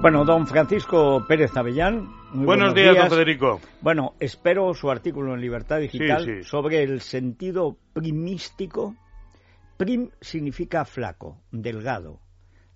Bueno, don Francisco Pérez Avellán. buenos, días, don Federico. Bueno, espero su artículo en Libertad Digital sobre el sentido primístico. Prim significa flaco, delgado.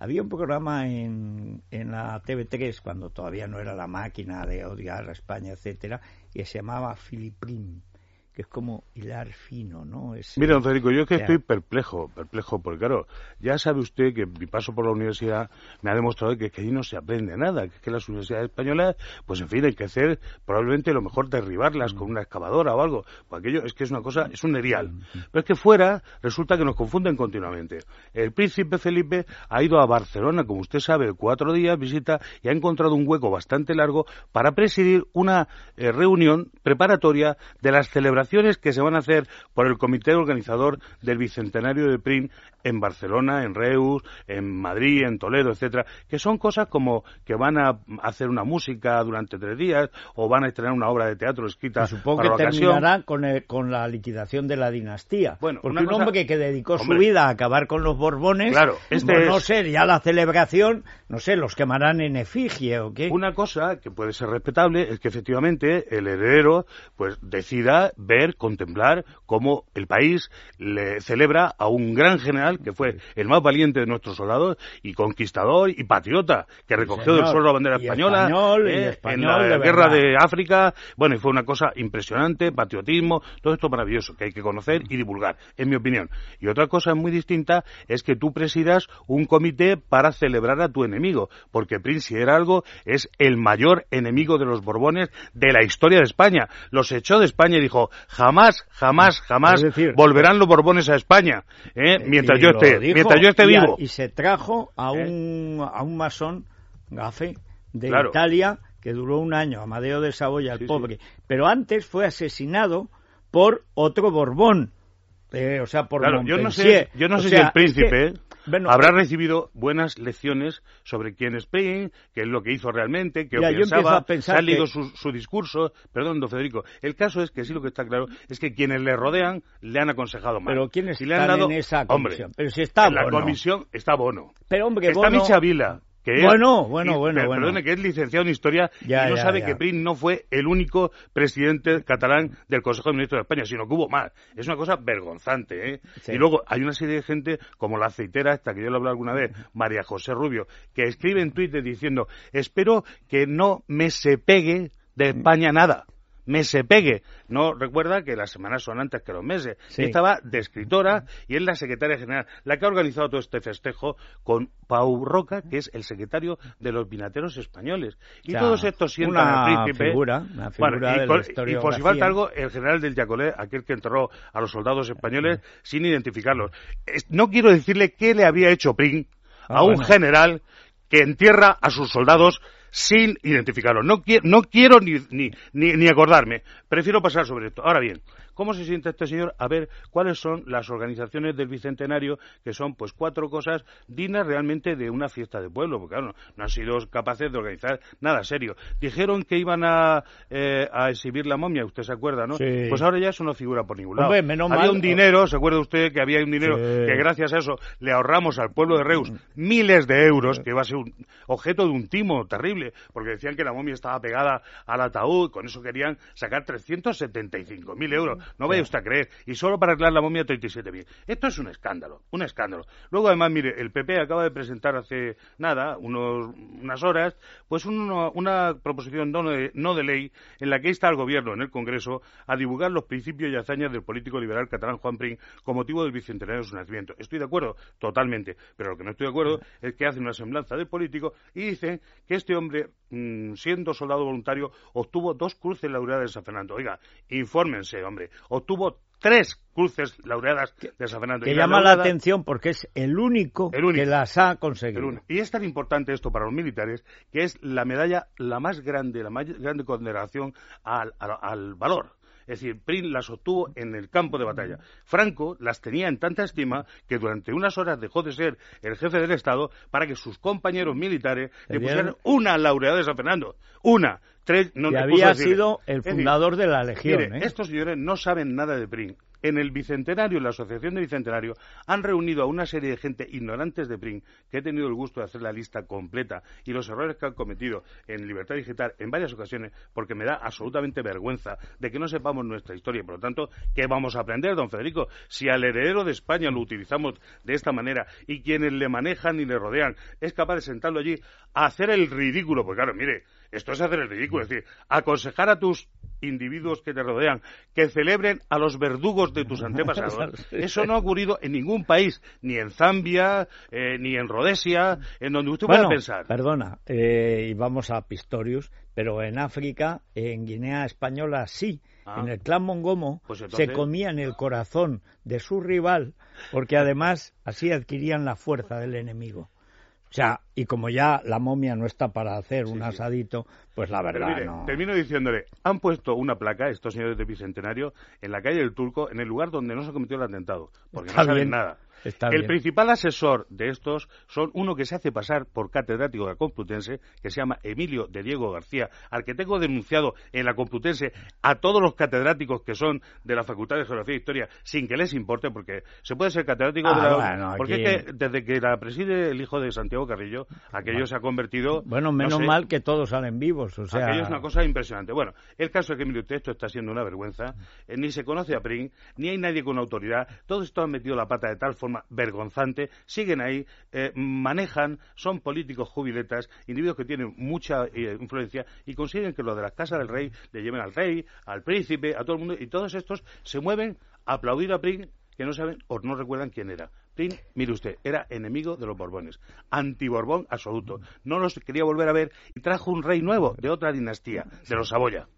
Había un programa en, en la TV3 cuando todavía no era la máquina de odiar a España, etcétera, y se llamaba Filiprim que es como hilar fino, ¿no? Mira, don Federico, yo es que estoy perplejo, perplejo, porque claro, ya sabe usted que mi paso por la universidad me ha demostrado que, que allí no se aprende nada, que, es que las universidades españolas, pues en fin, hay que hacer probablemente lo mejor derribarlas con una excavadora o algo, porque aquello es que es una cosa, es un erial. Pero es que fuera resulta que nos confunden continuamente. El príncipe Felipe ha ido a Barcelona, como usted sabe, cuatro días, visita, y ha encontrado un hueco bastante largo para presidir una eh, reunión preparatoria de las celebraciones que se van a hacer por el comité organizador del bicentenario de PRIN en Barcelona, en Reus, en Madrid, en Toledo, etcétera, que son cosas como que van a hacer una música durante tres días o van a estrenar una obra de teatro escrita supongo para que terminará con, con la liquidación de la dinastía. Bueno, porque un hombre que, dedicó su vida a acabar con los Borbones, claro, este no sé, ya la celebración, no sé, los quemarán en efigie o qué. Una cosa que puede ser respetable es que efectivamente el heredero pues decida ver, contemplar cómo el país le celebra a un gran general que fue el más valiente de nuestros soldados y conquistador y patriota, que recogió del suelo la bandera española eh, en la guerra de África. Bueno, y fue una cosa impresionante, patriotismo, todo esto maravilloso que hay que conocer y divulgar, en mi opinión. Y otra cosa muy distinta es que tú presidas un comité para celebrar a tu enemigo, porque Prince, si era algo, es el mayor enemigo de los Borbones de la historia de España. Los echó de España y dijo, jamás, jamás, jamás volverán los Borbones a España. ¿eh? Mientras yo esté, mientras yo esté vivo. Y se trajo a ¿Eh? un, a un masón, Gafe, de Italia, que duró un año, Amadeo de Saboya, el pobre. Pero antes fue asesinado por otro Borbón. Eh, o sea, por claro, yo no sé, yo no sé si el príncipe habrá recibido buenas lecciones sobre quién es Payne, qué es lo que hizo realmente, qué pensaba, ha leído su, discurso. Perdón, don Federico. El caso es que sí lo que está claro es que quienes le rodean le han aconsejado mal. Pero ¿quiénes si están en esa comisión? Hombre, pero si está en la comisión está Bono. Pero hombre, está Micha Vila que bueno, bueno, bueno, Perdone, que es licenciado en Historia y no sabe que Prin no fue el único presidente catalán del Consejo de Ministros de España, sino que hubo más. Es una cosa vergonzante, ¿eh? Y luego hay una serie de gente, como la aceitera esta, que yo lo hablado alguna vez, María José Rubio, que escribe en Twitter diciendo, espero que no me se pegue de España nada me se pegue. No recuerda que las semanas son antes que los meses. Estaba de escritora y es la secretaria general, la que ha organizado todo este festejo con Pau Roca, que es el secretario de los vinateros españoles. Y todos estos sientan al príncipe. Figura, y, por si falta algo, el general del Yacolé, aquel que enterró a los soldados españoles sin identificarlos. No quiero decirle qué le había hecho Pring a ah, un general que entierra a sus soldados sin identificarlo. No, no quiero ni, ni, ni, acordarme. Prefiero pasar sobre esto. Ahora bien, ¿Cómo se siente este señor? A ver cuáles son las organizaciones del Bicentenario, que son pues cuatro cosas dignas realmente de una fiesta de pueblo, porque claro, no, han sido capaces de organizar nada serio. Dijeron que iban a, eh, a exhibir la momia, usted se acuerda, ¿no? Pues ahora ya eso no figura por ningún lado. había un dinero, ¿se acuerda usted que había un dinero que gracias a eso le ahorramos al pueblo de Reus miles de euros, que va a ser un objeto de un timo terrible, porque decían que la momia estaba pegada al ataúd, con eso querían sacar 375.000 euros. No vaya usted a creer. Y solo para arreglar la momia 37.000. Esto es un escándalo, un escándalo. Luego, además, mire, el PP acaba de presentar hace nada, unos, unas horas, pues una proposición no de, no de ley en la que insta al Gobierno en el Congreso a divulgar los principios y hazañas del político liberal catalán Juan Pring con motivo del bicentenario de su nacimiento. Estoy de acuerdo, totalmente. Pero lo que no estoy de acuerdo es que hace una semblanza del político y dicen que este hombre, mm, siendo soldado voluntario, obtuvo dos cruces laureadas de San Fernando. Oiga, infórmense, hombre obtuvo tres cruces laureadas de San Fernando. Que llama la, atención porque es el único, que las ha conseguido. Y es tan importante esto para los militares que es la medalla la más grande, la más grande condenación al, al valor. Es decir, Prin las obtuvo en el campo de batalla. Franco las tenía en tanta estima que durante unas horas dejó de ser el jefe del Estado para que sus compañeros militares le pusieran una laureada de San Fernando. Una Tres, no, había sido el fundador de la Legión. ¿eh? Estos señores no saben nada de PRIN en el Bicentenario, en la Asociación de Bicentenario, han reunido a una serie de gente ignorantes de PRIN, que he tenido el gusto de hacer la lista completa, y los errores que han cometido en Libertad Digital en varias ocasiones, porque me da absolutamente vergüenza de que no sepamos nuestra historia. Por lo tanto, ¿qué vamos a aprender, don Federico? Si al heredero de España lo utilizamos de esta manera y quienes le manejan y le rodean es capaz de sentarlo allí a hacer el ridículo, pues claro, mire, esto es hacer el ridículo, es decir, aconsejar a tus individuos que te rodean que celebren a los verdugos de tus antepasados. Eso no ha ocurrido en ningún país, ni en Zambia, eh, ni en Rhodesia, en donde usted pueda pensar. Perdona, eh, y vamos a Pistorius, pero en África, en Guinea Española sí. Ah. En el clan Mongomo pues se comían el corazón de su rival porque además así adquirían la fuerza del enemigo. O sea, y como ya la momia no está para hacer un asadito, pues la verdad no. Termino diciéndole, han puesto una placa, estos señores de Bicentenario, en la calle del Turco, en el lugar donde no se cometió el atentado, porque no saben nada el principal asesor de estos son uno que se hace pasar por catedrático de la Complutense, que se llama Emilio de Diego García, al que tengo denunciado en la Complutense a todos los catedráticos que son de la Facultad de Geografía e Historia, sin que les importe, porque se puede ser catedrático de ah, la... porque es que desde que la preside el hijo de Santiago Carrillo, aquello se ha convertido... Bueno, menos mal que todos salen vivos, o sea... Aquello es una cosa impresionante. Bueno, el caso es que, Emilio, esto está siendo una vergüenza, eh, ni se conoce a PRIN, ni hay nadie con autoridad, todo esto ha metido la pata de tal forma vergonzante, siguen ahí, eh, manejan, son políticos jubiletas, individuos que tienen mucha eh, influencia y consiguen que lo de las casas del rey le lleven al rey, al príncipe, a todo el mundo, y todos estos se mueven a aplaudir a Pring que no saben o no recuerdan quién era. Pring, mire usted, era enemigo de los Borbones, anti-Borbón absoluto. No los quería volver a ver y trajo un rey nuevo de otra dinastía, de los Saboya.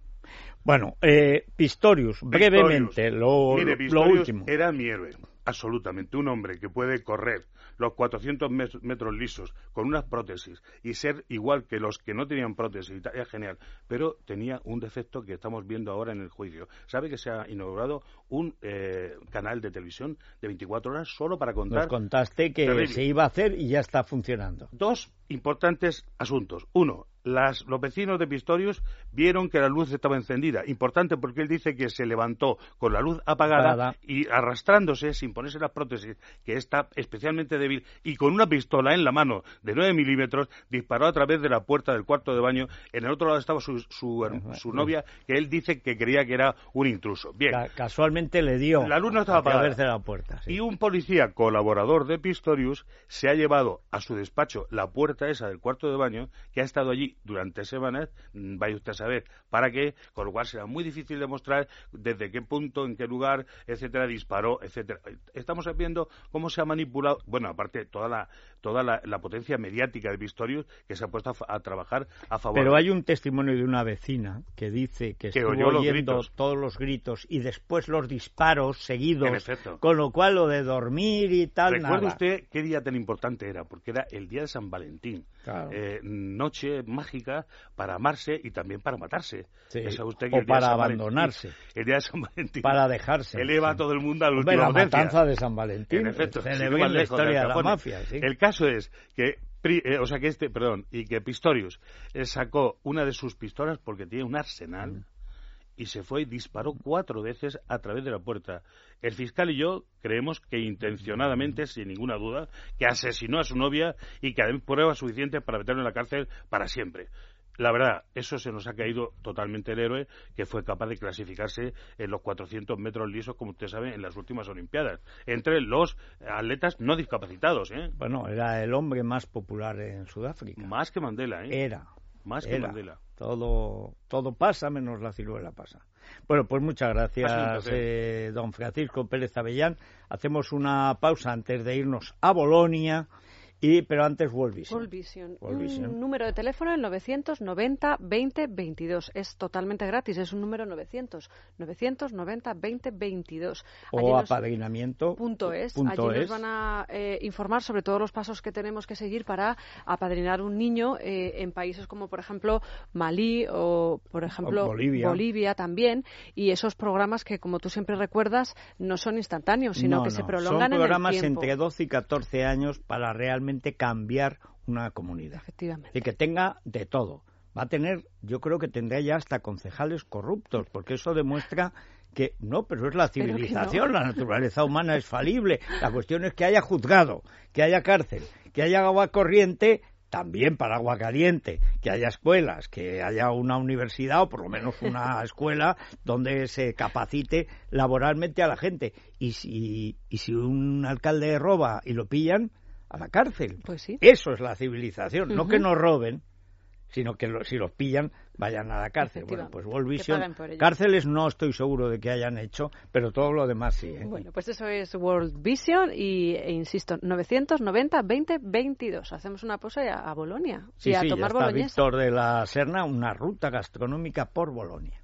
Bueno, eh, Pistorius, brevemente, lo, último. Era mi héroe absolutamente un hombre que puede correr los 400 metros lisos con unas prótesis y ser igual que los que no tenían prótesis, es genial, pero tenía un defecto que estamos viendo ahora en el juicio. ¿Sabe que se ha inaugurado un eh, canal de televisión de 24 horas solo para contar? Nos contaste que se iba a hacer y ya está funcionando. Dos importantes asuntos. Uno, los vecinos de Pistorius vieron que la luz estaba encendida. Importante porque él dice que se levantó con la luz apagada, y arrastrándose sin ponerse las prótesis, que está especialmente débil, y con una pistola en la mano de 9 milímetros disparó a través de la puerta del cuarto de baño. En el otro lado estaba su, su, novia, que él dice que creía que era un intruso. Bien. casualmente le dio la luz no estaba apagada. De la puerta. Y un policía colaborador de Pistorius se ha llevado a su despacho la puerta esa del cuarto de baño, que ha estado allí durante semanas, mm, vaya usted a saber para qué, con lo cual será muy difícil demostrar desde qué punto, en qué lugar, etcétera, disparó, etcétera. Estamos viendo cómo se ha manipulado, bueno, aparte toda la toda la, potencia mediática de Pistorius que se ha puesto a, trabajar a favor. Pero hay un testimonio de una vecina que dice que, estuvo oyendo todos los gritos y después los disparos seguidos, con lo cual lo de dormir y tal. Recuerde usted qué día tan importante era, porque era el día de San Valentín, eh, noche mágica para amarse y también para matarse. o para abandonarse. el día de San Valentín. Para dejarse. Eleva a todo el mundo al último la matanza de San Valentín. En efecto. la historia de la mafia. El caso es que eh, o sea que este, perdón, y que Pistorius eh, sacó una de sus pistolas porque tiene un arsenal mm. Y se fue y disparó cuatro veces a través de la puerta. El fiscal y yo creemos que intencionadamente, sin ninguna duda, que asesinó a su novia y que hay pruebas suficientes para meterlo en la cárcel para siempre la verdad, eso se nos ha caído totalmente el héroe que fue capaz de clasificarse en los 400 metros lisos, como usted sabe, en las últimas Olimpiadas, entre los atletas no discapacitados. ¿eh? Bueno, era el hombre más popular en Sudáfrica. Más que Mandela, ¿eh? Era. Más que Mandela. Todo, todo pasa menos la ciruela pasa. Bueno, pues muchas gracias, eh, don Francisco Pérez Avellán. Hacemos una pausa antes de irnos a Bolonia pero antes World Vision. Un número de teléfono el 990 20 22. Es totalmente gratis, es un número 900 990 20 22. O apadrinamiento. Punto es. Allí nos van a eh, informar sobre todos los pasos que tenemos que seguir para apadrinar un niño eh, en países como, por ejemplo, Malí o, por ejemplo, Bolivia. también. Y esos programas que, como tú siempre recuerdas, no son instantáneos, sino que se prolongan son programas en el entre 12 y 14 años para realmente cambiar una comunidad. Efectivamente. Y que tenga de todo va a tener, yo creo que tendrá ya hasta concejales corruptos, porque eso demuestra que no, pero es la civilización, la naturaleza humana es falible. La cuestión es que haya juzgado, que haya cárcel, que haya agua corriente también para agua caliente, que haya escuelas, que haya una universidad o por lo menos una escuela donde se capacite laboralmente a la gente. Y si, y si un alcalde roba y lo pillan, a la cárcel. Pues sí. Eso es la civilización, no que nos roben, sino que si los pillan vayan a la cárcel. Bueno, pues World Vision, cárceles no estoy seguro de que hayan hecho, pero todo lo demás sí. ¿eh? Bueno, pues eso es World Vision y, e insisto, 990 20 22. Hacemos una pausa a, a Bolonia sí, y a sí, tomar ya está Víctor de la Serna, una ruta gastronómica por Bolonia.